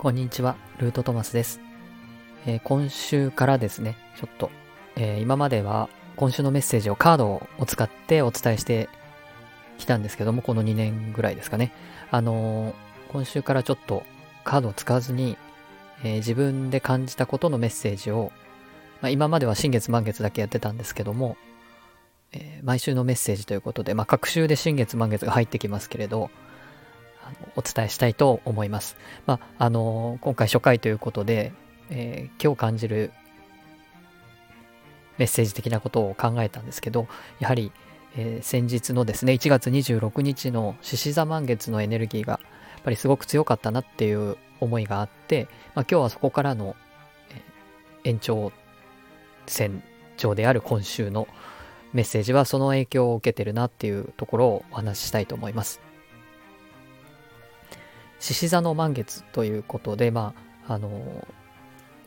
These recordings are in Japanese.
こんにちは、ルートトマスです。えー今週からですね、ちょっと、えー今までは今週のメッセージをカードを使ってお伝えしてきたんですけども、この2年ぐらいですかね。あのー今週からちょっとカードを使わずに、え自分で感じたことのメッセージを、まあ、今までは新月満月だけやってたんですけども、え毎週のメッセージということで、まあ、各週で新月満月が入ってきますけれど、お伝えしたいと思います。まあ、あの今回初回ということで、えー今日感じるメッセージ的なことを考えたんですけど、やはり、えー先日のですね、1月26日の獅子座満月のエネルギーが、やっぱりすごく強かったなっていう思いがあって、まあ、今日はそこからの、え延長線上である今週のメッセージはその影響を受けてるなっていうところをお話ししたいと思います。獅子座の満月ということで、まあ、あの、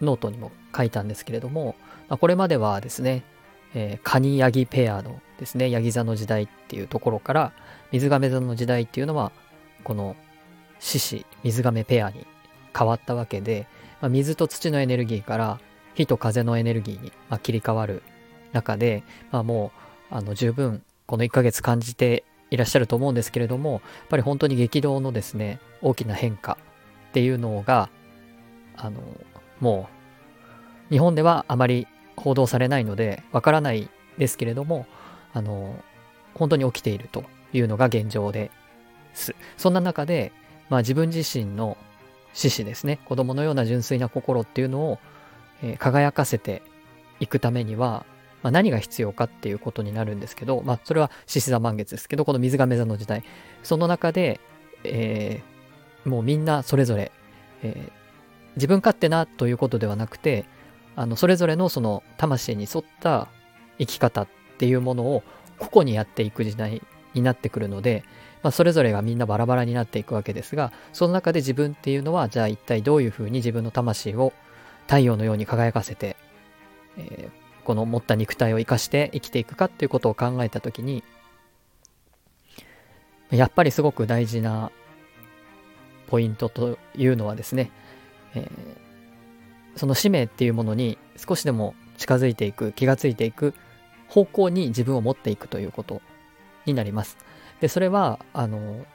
ノートにも書いたんですけれども、まあ、これまではですね、えー、カニヤギペアのですね、ヤギ座の時代っていうところから、水瓶座の時代っていうのは、この獅子、水瓶ペアに変わったわけで、まあ、水と土のエネルギーから火と風のエネルギーに、まあ、切り替わる中で、まあ、もうあの十分この1ヶ月感じていらっしゃると思うんですけれどもやっぱり本当に激動のですね大きな変化っていうのがあのもう日本ではあまり報道されないのでわからないですけれどもあの本当に起きているというのが現状です。そんな中で、まあ、自分自身の獅子ですね子供のような純粋な心っていうのを、えー輝かせていくためにはまあ、何が必要かっていうことになるんですけど、まあ、それは獅子座満月ですけどこの水亀座の時代。その中で、えーもうみんなそれぞれ、えー自分勝手なということではなくてあのそれぞれのその魂に沿った生き方っていうものを個々にやっていく時代になってくるので、まあ、それぞれがみんなバラバラになっていくわけですがその中で自分っていうのはじゃあ一体どういうふうに自分の魂を太陽のように輝かせて、えーこの持った肉体を生かして生きていくかっていうことを考えた時にやっぱりすごく大事なポイントというのはですね、えーその使命っていうものに少しでも近づいていく気がついていく方向に自分を持っていくということになります。でそれはあの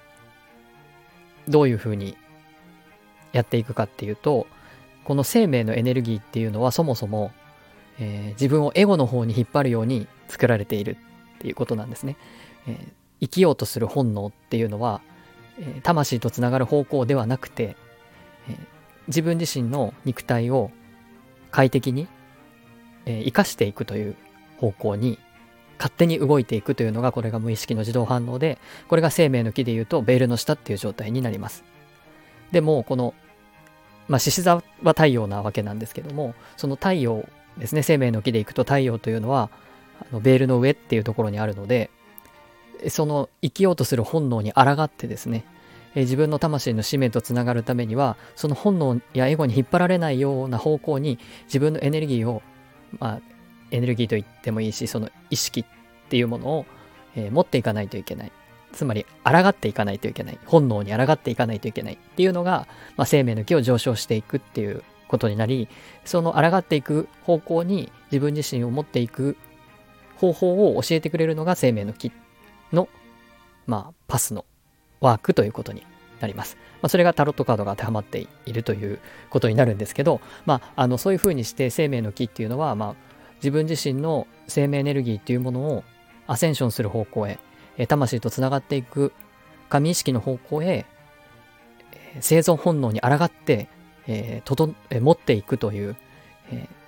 どういうふうにやっていくかっていうとこの生命のエネルギーっていうのはそもそもえー自分をエゴの方に引っ張るように作られているっていうことなんですね。えー生きようとする本能っていうのは、え魂とつながる方向ではなくて、え自分自身の肉体を快適に、え生かしていくという方向に勝手に動いていくというのがこれが無意識の自動反応でこれが生命の木でいうとベールの下っていう状態になります。でもこのまあ獅子座は太陽なわけなんですけどもその太陽ですね。生命の木でいくと太陽というのはあのベールの上っていうところにあるのでその生きようとする本能に抗ってですね自分の魂の使命とつながるためにはその本能やエゴに引っ張られないような方向に自分のエネルギーをまあエネルギーと言ってもいいしその意識っていうものを、えー持っていかないといけない。つまり抗っていかないといけない。本能に抗っていかないといけないっていうのが、まあ、生命の木を上昇していくっていうことになりその抗っていく方向に自分自身を持っていく方法を教えてくれるのが生命の木の、まあ、パスのワークということになります。まあ、それがタロットカードが当てはまっているということになるんですけど、まあ、あのそういうふうにして生命の木っていうのは、まあ、自分自身の生命エネルギーっていうものをアセンションする方向へ、魂とつながっていく神意識の方向へ、生存本能に抗って、えーとどえー持っていくという、えー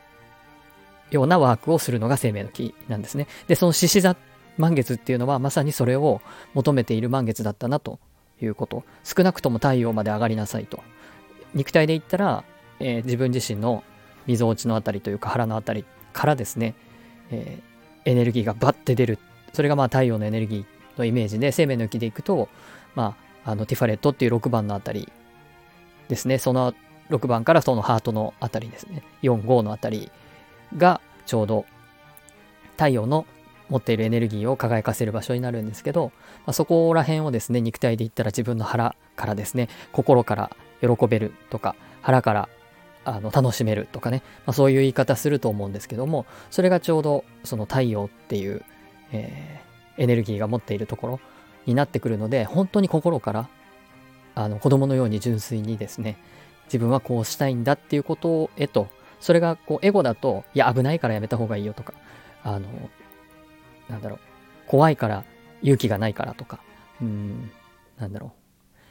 ようなワークをするのが生命の木なんですね。で、その獅子座満月っていうのはまさにそれを求めている満月だったなということ。少なくとも太陽まで上がりなさいと。肉体で言ったら、えー自分自身の溝落ちのあたりというか腹のあたりからですね、えーエネルギーがバッて出る。それがまあ太陽のエネルギーのイメージで、生命の木でいくと、まあ、あのティファレットっていう6番のあたりですね。その6番からそのハートのあたりですね。4、5のあたりがちょうど太陽の持っているエネルギーを輝かせる場所になるんですけど、まあ、そこら辺をですね肉体で言ったら自分の腹からですね心から喜べるとか腹からあの楽しめるとかね、まあ、そういう言い方すると思うんですけどもそれがちょうどその太陽っていう、えー、エネルギーが持っているところになってくるので本当に心からあの子供のように純粋にですね自分はこうしたいんだっていうことへとそれがこうエゴだといや危ないからやめた方がいいよとかあのなんだろう怖いから勇気がないからとかうんなんだろう。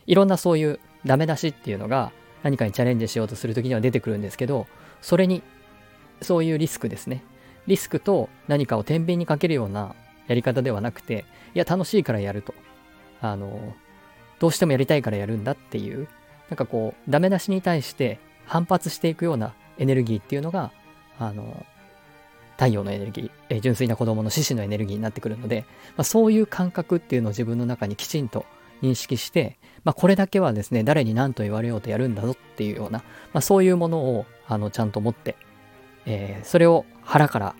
いろんなそういうダメ出しっていうのが何かにチャレンジしようとする時には出てくるんですけどそれにそういうリスクですね。リスクと何かを天秤にかけるようなやり方ではなくていや楽しいからやると。あのどうしてもやりたいからやるんだっていうなんかこうダメ出しに対して反発していくようなエネルギーっていうのがあの太陽のエネルギー、え純粋な子供の獅子のエネルギーになってくるので、まあ、そういう感覚っていうのを自分の中にきちんと認識して、まあ、これだけはですね、誰に何と言われようとやるんだぞっていうような、まあ、そういうものをあのちゃんと持って、えー、それを腹から、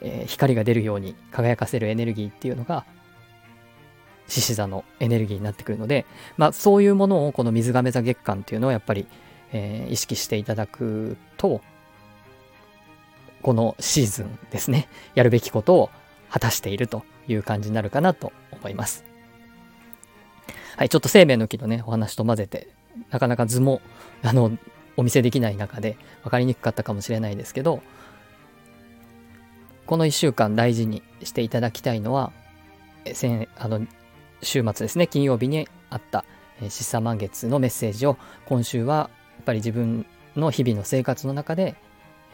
えー、光が出るように輝かせるエネルギーっていうのが、獅子座のエネルギーになってくるので、まあ、そういうものをこの水亀座月間っていうのをやっぱり、えー、意識していただくと、このシーズンですね、やるべきことを果たしているという感じになるかなと思います。はい、ちょっと生命の木のね、お話と混ぜて、なかなか図も、あの、お見せできない中で分かりにくかったかもしれないですけど、この1週間大事にしていただきたいのは、あの週末ですね、金曜日にあった、えー、シッサ満月のメッセージを、今週はやっぱり自分の日々の生活の中で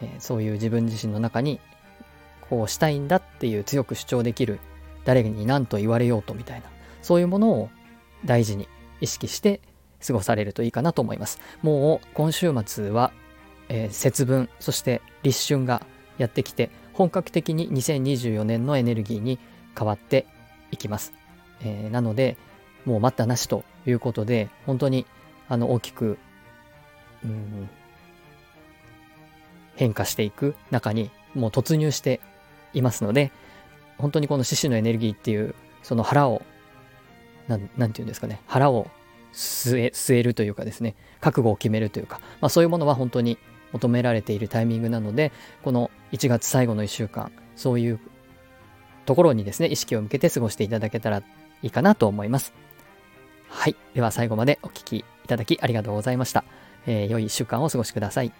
えー、そういう自分自身の中にこうしたいんだっていう強く主張できる誰に何と言われようとみたいなそういうものを大事に意識して過ごされるといいかなと思います。もう今週末は、えー、節分そして立春がやってきて本格的に2024年のエネルギーに変わっていきます、えー、なのでもう待ったなしということで本当にあの大きくうん変化していく中にもう突入していますので、本当にこの獅子のエネルギーっていう、その腹を、なん、なんて言うんですかね、腹を据え、据えるというかですね、覚悟を決めるというか、まあそういうものは本当に求められているタイミングなので、この1月最後の1週間、そういうところにですね、意識を向けて過ごしていただけたらいいかなと思います。はい。では最後までお聴きいただきありがとうございました。えー、良い1週間をお過ごしください。